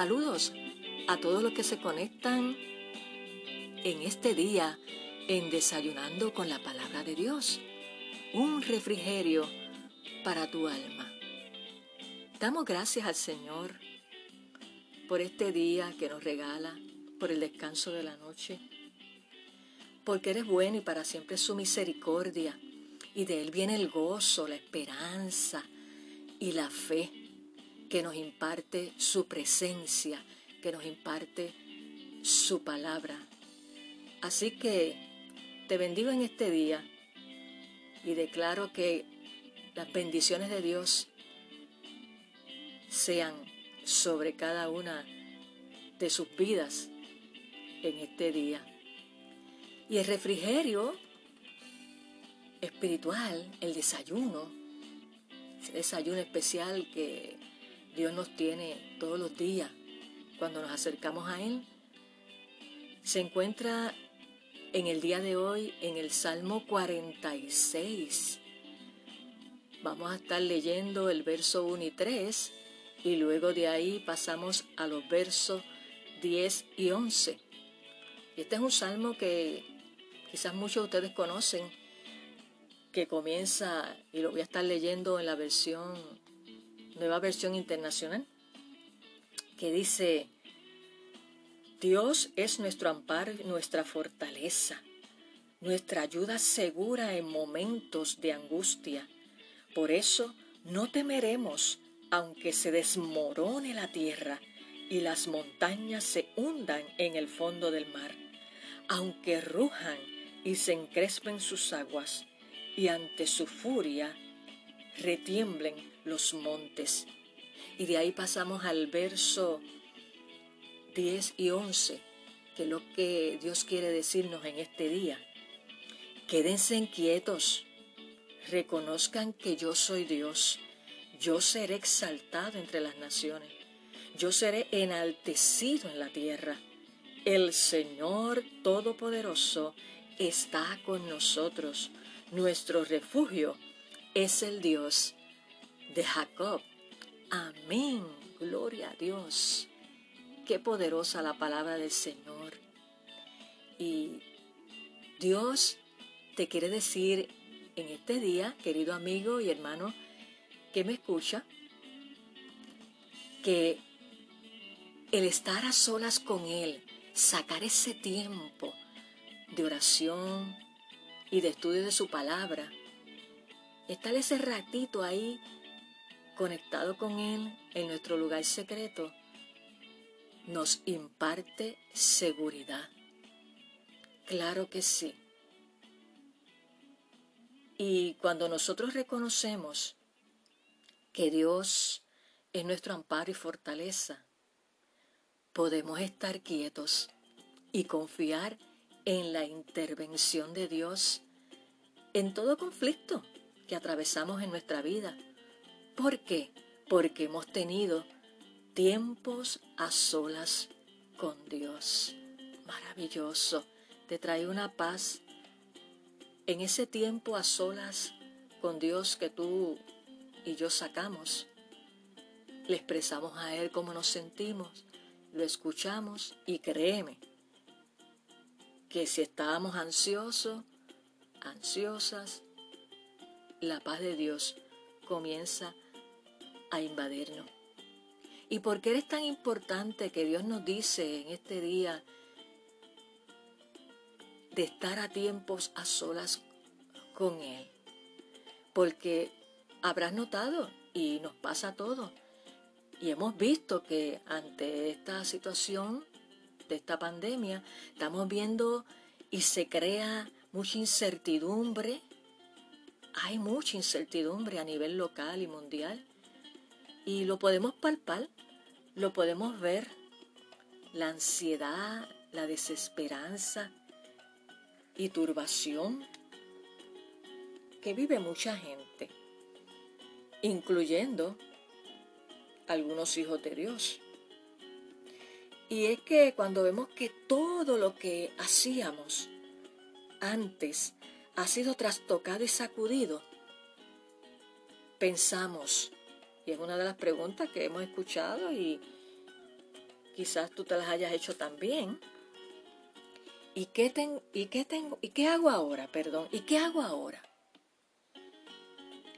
Saludos a todos los que se conectan en este día en Desayunando con la Palabra de Dios. Un refrigerio para tu alma. Damos gracias al Señor por este día que nos regala, por el descanso de la noche, porque eres bueno y para siempre su misericordia, y de Él viene el gozo, la esperanza y la fe que nos imparte su presencia, que nos imparte su palabra. Así que te bendigo en este día y declaro que las bendiciones de Dios sean sobre cada una de sus vidas en este día. Y el refrigerio espiritual, el desayuno, ese desayuno especial que Dios nos tiene todos los días cuando nos acercamos a Él, se encuentra en el día de hoy en el Salmo 46. Vamos a estar leyendo el verso 1 y 3 y luego de ahí pasamos a los versos 10 y 11. Este es un salmo que quizás muchos de ustedes conocen, que comienza, y lo voy a estar leyendo en la versión nueva versión internacional, que dice, Dios es nuestro amparo nuestra fortaleza, nuestra ayuda segura en momentos de angustia. Por eso no temeremos aunque se desmorone la tierra y las montañas se hundan en el fondo del mar, aunque rujan y se encrespen sus aguas, y ante su furia retiemblen los montes. Y de ahí pasamos al verso 10 y 11, que es lo que Dios quiere decirnos en este día. Quédense inquietos, reconozcan que yo soy Dios, yo seré exaltado entre las naciones, yo seré enaltecido en la tierra. El Señor Todopoderoso está con nosotros, nuestro refugio es el Dios de Jacob. Amén. Gloria a Dios. Qué poderosa la palabra del Señor. Y Dios te quiere decir en este día, querido amigo y hermano que me escucha, que el estar a solas con Él, sacar ese tiempo de oración y de estudio de su palabra, estar ese ratito ahí conectado con Él en nuestro lugar secreto, nos imparte seguridad. Claro que sí. Y cuando nosotros reconocemos que Dios es nuestro amparo y fortaleza, podemos estar quietos y confiar en la intervención de Dios en todo conflicto que atravesamos en nuestra vida ¿Por qué? Porque hemos tenido tiempos a solas con Dios. Maravilloso. Te trae una paz en ese tiempo a solas con Dios que tú y yo sacamos. Le expresamos a Él cómo nos sentimos, lo escuchamos y créeme que si estábamos ansiosos, ansiosas, la paz de Dios comienza a invadirnos. ¿Y por qué es tan importante que Dios nos dice en este día de estar a tiempos a solas con Él? Porque habrás notado, y nos pasa a todos, y hemos visto que ante esta situación de esta pandemia, estamos viendo y se crea mucha incertidumbre. Hay mucha incertidumbre a nivel local y mundial. Y lo podemos palpar, lo podemos ver, la ansiedad la desesperanza y turbación que vive mucha gente, incluyendo algunos hijos de Dios. Y es que cuando vemos que todo lo que hacíamos antes ha sido trastocado y sacudido, pensamos, y es una de las preguntas que hemos escuchado y quizás tú te las hayas hecho también, ¿y qué, y qué tengo, y qué hago ahora? Perdón, ¿y qué hago ahora?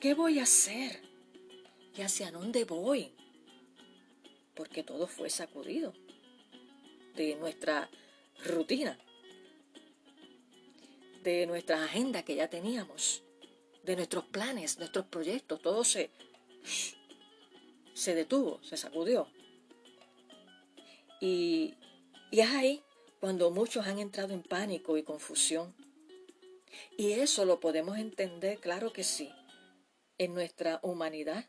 ¿Qué voy a hacer? ¿Y hacia dónde voy? Porque todo fue sacudido de nuestra rutina, de nuestra agenda que ya teníamos, de nuestros planes, nuestros proyectos, todo se, se detuvo, se sacudió. Y, y es ahí cuando muchos han entrado en pánico y confusión. Y eso lo podemos entender, claro que sí, en nuestra humanidad,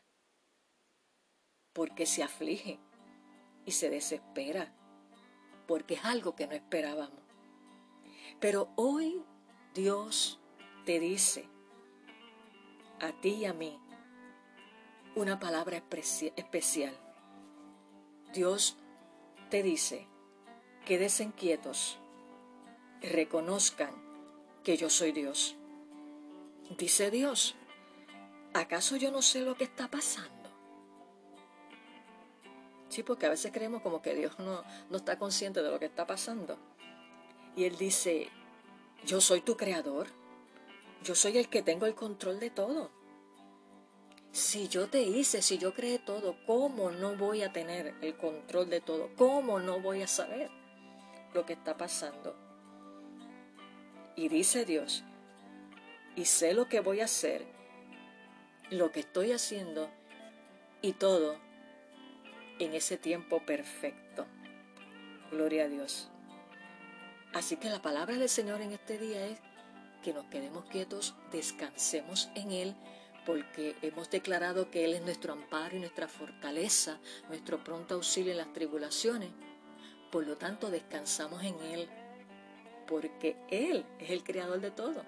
porque se aflige y se desespera, porque es algo que no esperábamos. Pero hoy Dios te dice a ti y a mí una palabra especial. Dios te dice, quédense quietos, reconozcan que yo soy Dios. Dice Dios, ¿acaso yo no sé lo que está pasando? Sí, porque a veces creemos como que Dios no, no está consciente de lo que está pasando. Y Él dice, yo soy tu creador, yo soy el que tengo el control de todo. Si yo te hice, si yo creé todo, ¿cómo no voy a tener el control de todo? ¿Cómo no voy a saber lo que está pasando? Y dice Dios, y sé lo que voy a hacer lo que estoy haciendo y todo en ese tiempo perfecto. Gloria a Dios. Así que la palabra del Señor en este día es que nos quedemos quietos, descansemos en Él, porque hemos declarado que Él es nuestro amparo y nuestra fortaleza, nuestro pronto auxilio en las tribulaciones. Por lo tanto, descansamos en Él, porque Él es el creador de todo.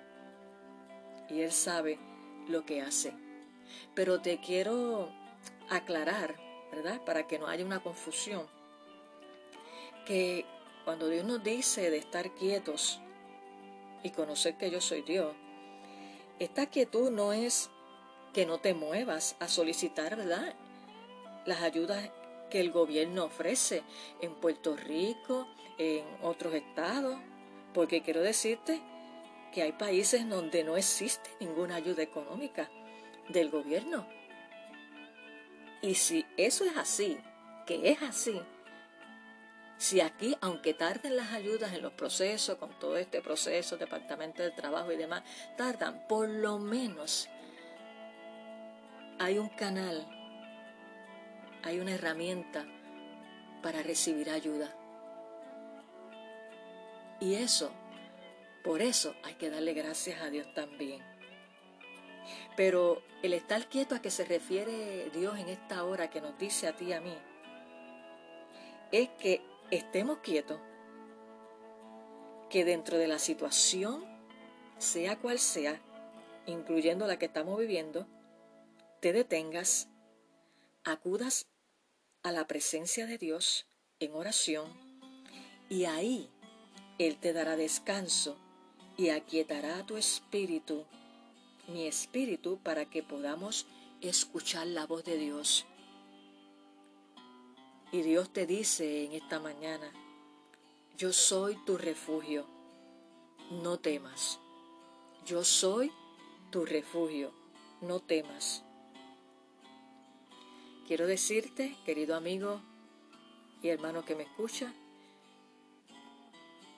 Y Él sabe lo que hace. Pero te quiero aclarar, ¿verdad? Para que no haya una confusión. Que cuando Dios nos dice de estar quietos y conocer que yo soy Dios, esta quietud no es que no te muevas a solicitar. Las ayudas que el gobierno ofrece en Puerto Rico, en otros estados, porque quiero decirte que hay países donde no existe ninguna ayuda económica del gobierno. Y si eso es así, que es así, si aquí, aunque tarden las ayudas en los procesos, con todo este proceso, departamento de trabajo y demás, tardan, por lo menos hay un canal, hay una herramienta para recibir ayuda. Y eso, por eso hay que darle gracias a Dios también. Pero el estar quieto a que se refiere Dios en esta hora que nos dice a ti y a mí, es que estemos quietos, que dentro de la situación, sea cual sea, incluyendo la que estamos viviendo, te detengas, acudas a la presencia de Dios en oración y ahí Él te dará descanso y aquietará tu espíritu mi espíritu para que podamos escuchar la voz de Dios. Y Dios te dice en esta mañana, yo soy tu refugio, no temas. Yo soy tu refugio, no temas. Quiero decirte, querido amigo y hermano que me escucha,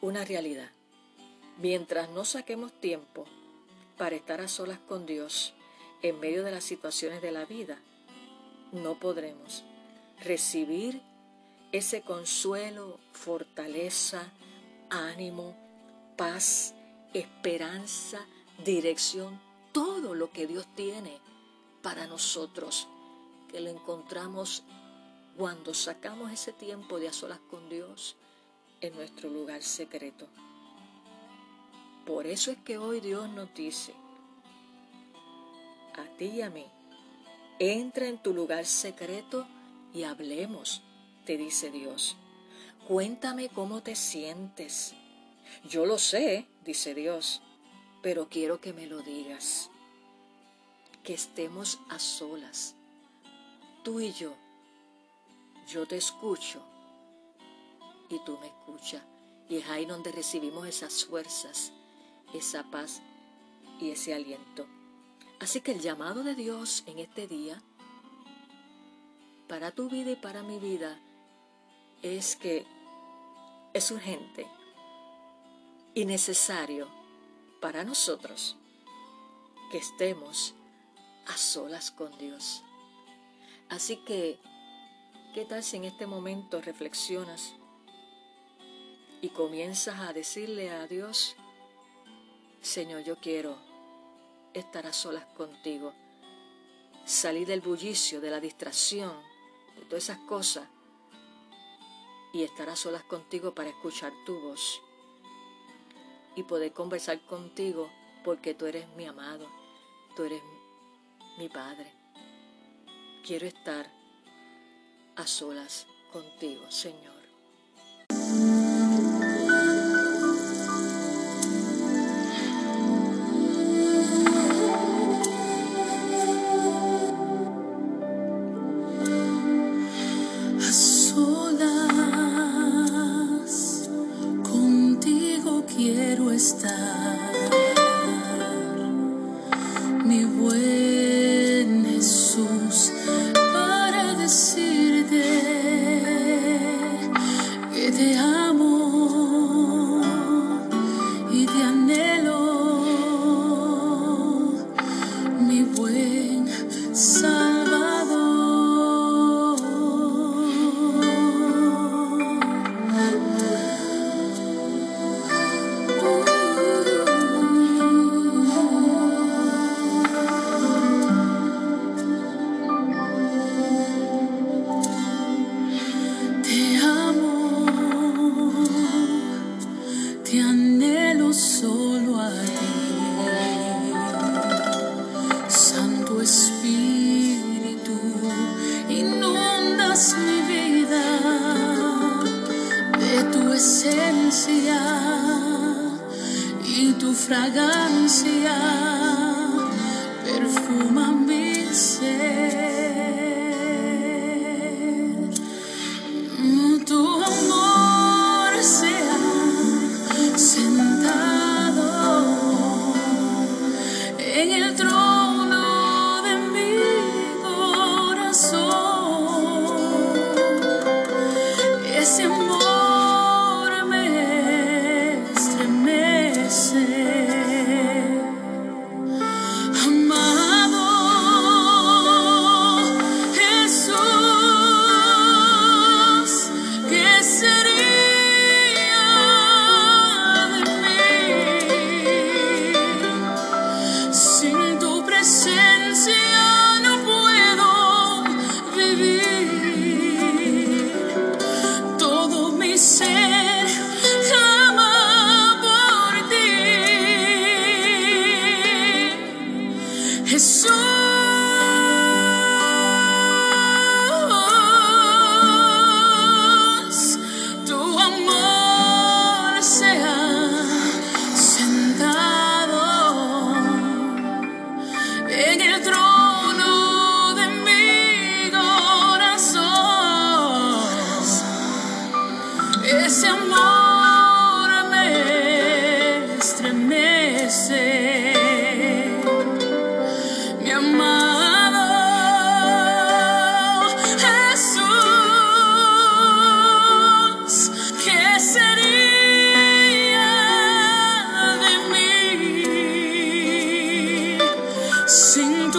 una realidad. Mientras no saquemos tiempo para estar a solas con Dios en medio de las situaciones de la vida, no podremos recibir ese consuelo, fortaleza, ánimo, paz, esperanza, dirección, todo lo que Dios tiene para nosotros, que lo encontramos cuando sacamos ese tiempo de a solas con Dios en nuestro lugar secreto. Por eso es que hoy Dios nos dice, a ti y a mí, entra en tu lugar secreto y hablemos, te dice Dios. Cuéntame cómo te sientes. Yo lo sé, dice Dios, pero quiero que me lo digas. Que estemos a solas, tú y yo. Yo te escucho y tú me escuchas. Y es ahí donde recibimos esas fuerzas, esa paz y ese aliento. Así que el llamado de Dios en este día, para tu vida y para mi vida, es que es urgente y necesario para nosotros que estemos a solas con Dios. Así que, ¿qué tal si en este momento reflexionas y comienzas a decirle a Dios, Señor, yo quiero estar a solas contigo, salir del bullicio, de la distracción, de todas esas cosas y estar a solas contigo para escuchar tu voz y poder conversar contigo porque tú eres mi amado, tú eres mi Padre. Quiero estar a solas contigo, Señor. Esse é mundo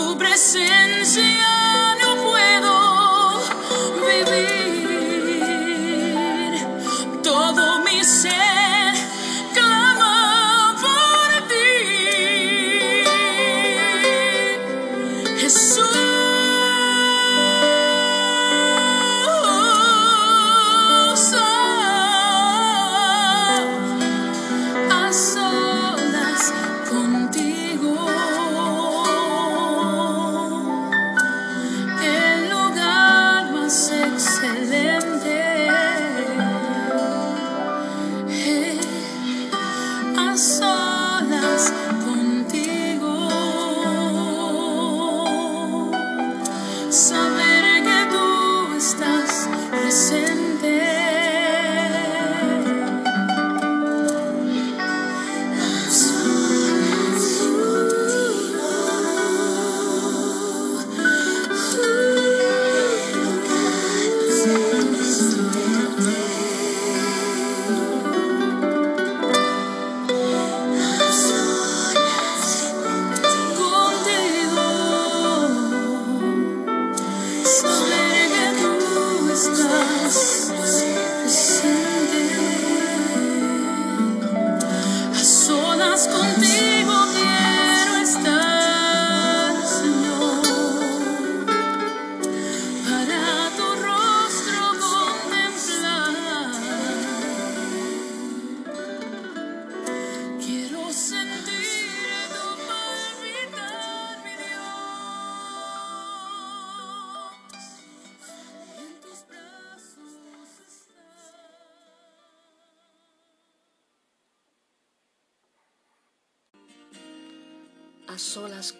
tu presencia. A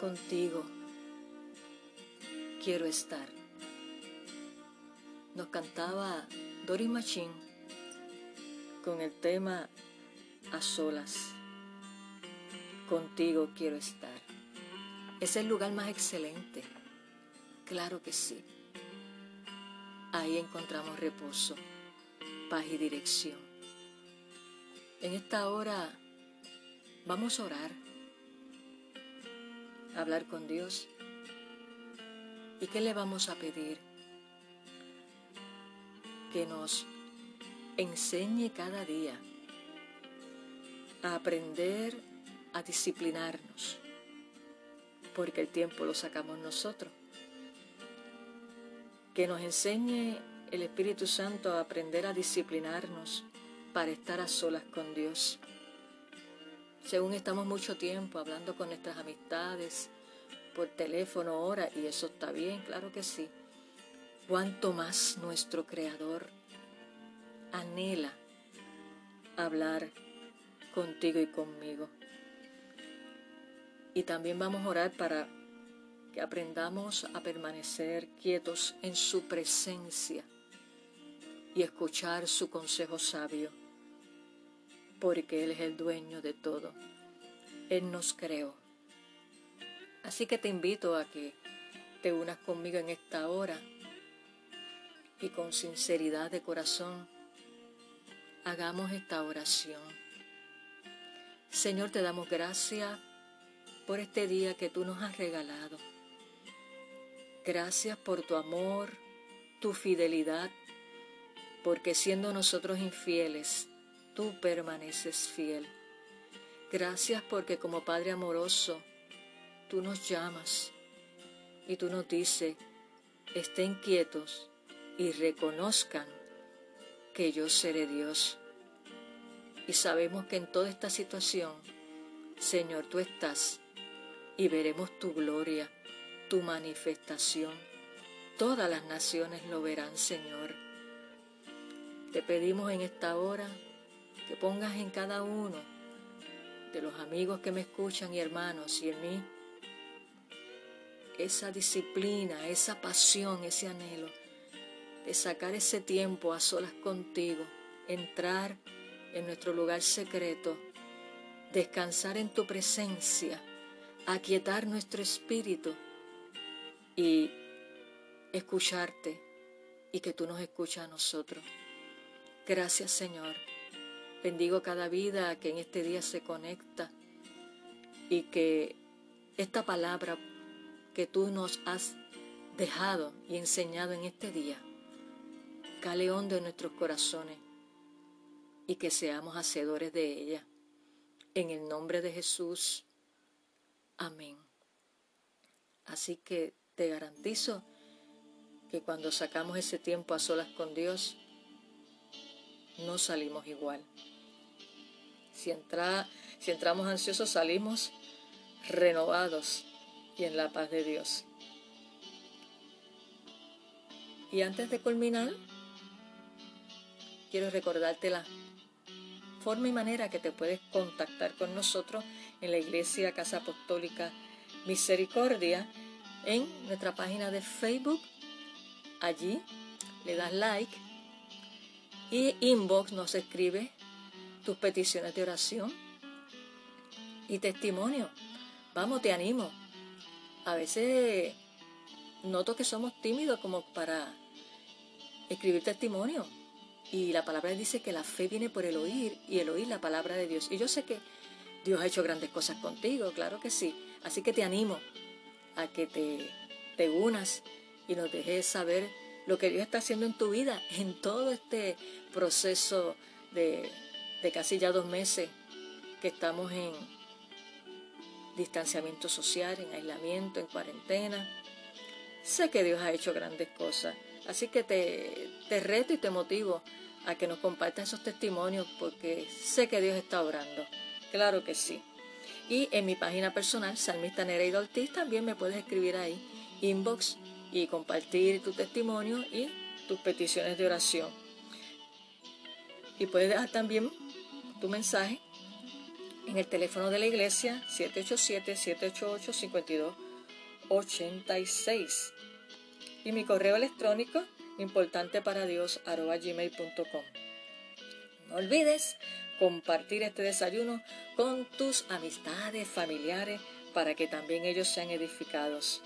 contigo quiero estar. Nos cantaba Doris Machín con el tema A solas. Contigo quiero estar. Es el lugar más excelente. Claro que sí. Ahí encontramos reposo, paz y dirección. En esta hora vamos a orar hablar con Dios. ¿Y qué le vamos a pedir? Que nos enseñe cada día a aprender a disciplinarnos, porque el tiempo lo sacamos nosotros. Que nos enseñe el Espíritu Santo a aprender a disciplinarnos para estar a solas con Dios según estamos mucho tiempo hablando con nuestras amistades, por teléfono, hora, y eso está bien, claro que sí. Cuanto más nuestro Creador anhela hablar contigo y conmigo. Y también vamos a orar para que aprendamos a permanecer quietos en su presencia y escuchar su consejo sabio porque Él es el dueño de todo. Él nos creó. Así que te invito a que te unas conmigo en esta hora y con sinceridad de corazón hagamos esta oración. Señor, te damos gracias por este día que tú nos has regalado. Gracias por tu amor, tu fidelidad, porque siendo nosotros infieles, tú permaneces fiel. Gracias porque como Padre amoroso, tú nos llamas y tú nos dices, estén quietos y reconozcan que yo seré Dios. Y sabemos que en toda esta situación, Señor, tú estás y veremos tu gloria, tu manifestación. Todas las naciones lo verán, Señor. Te pedimos en esta hora que pongas en cada uno de los amigos que me escuchan y hermanos y en mí esa disciplina, esa pasión, ese anhelo de sacar ese tiempo a solas contigo, entrar en nuestro lugar secreto, descansar en tu presencia, aquietar nuestro espíritu y escucharte y que tú nos escuchas a nosotros. Gracias Señor Bendigo cada vida que en este día se conecta y que esta palabra que tú nos has dejado y enseñado en este día cale hondo en nuestros corazones y que seamos hacedores de ella. En el nombre de Jesús. Amén. Así que te garantizo que cuando sacamos ese tiempo a solas con Dios, no salimos igual. Si, entra, si entramos ansiosos, salimos renovados y en la paz de Dios. Y antes de culminar, quiero recordártela forma y manera que te puedes contactar con nosotros en la Iglesia Casa Apostólica Misericordia en nuestra página de Facebook. Allí le das like y inbox nos escribe tus peticiones de oración y testimonio. Vamos, te animo. A veces noto que somos tímidos como para escribir testimonio. Y la palabra dice que la fe viene por el oír y el oír la palabra de Dios. Y yo sé que Dios ha hecho grandes cosas contigo, claro que sí. Así que te animo a que te, te unas y nos dejes saber lo que Dios está haciendo en tu vida en todo este proceso de, de casi ya dos meses que estamos en distanciamiento social, en aislamiento, en cuarentena. Sé que Dios ha hecho grandes cosas, así que te, te reto y te motivo a que nos compartas esos testimonios porque sé que Dios está orando. Claro que sí. Y en mi página personal, Salmista Nereida Ortiz, también me puedes escribir ahí, inbox, y compartir tu testimonio y tus peticiones de oración. Y puedes dejar también tu mensaje en el teléfono de la iglesia 787-788-5286 y mi correo electrónico importante para Dios gmail.com. No olvides compartir este desayuno con tus amistades, familiares, para que también ellos sean edificados.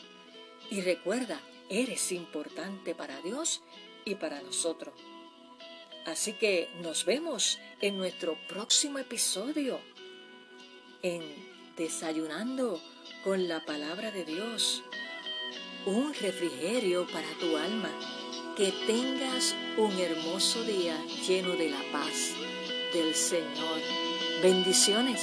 Y recuerda, eres importante para Dios y para nosotros. Así que nos vemos en nuestro próximo episodio en Desayunando con la palabra de Dios. Un refrigerio para tu alma. Que tengas un hermoso día lleno de la paz del Señor. Bendiciones.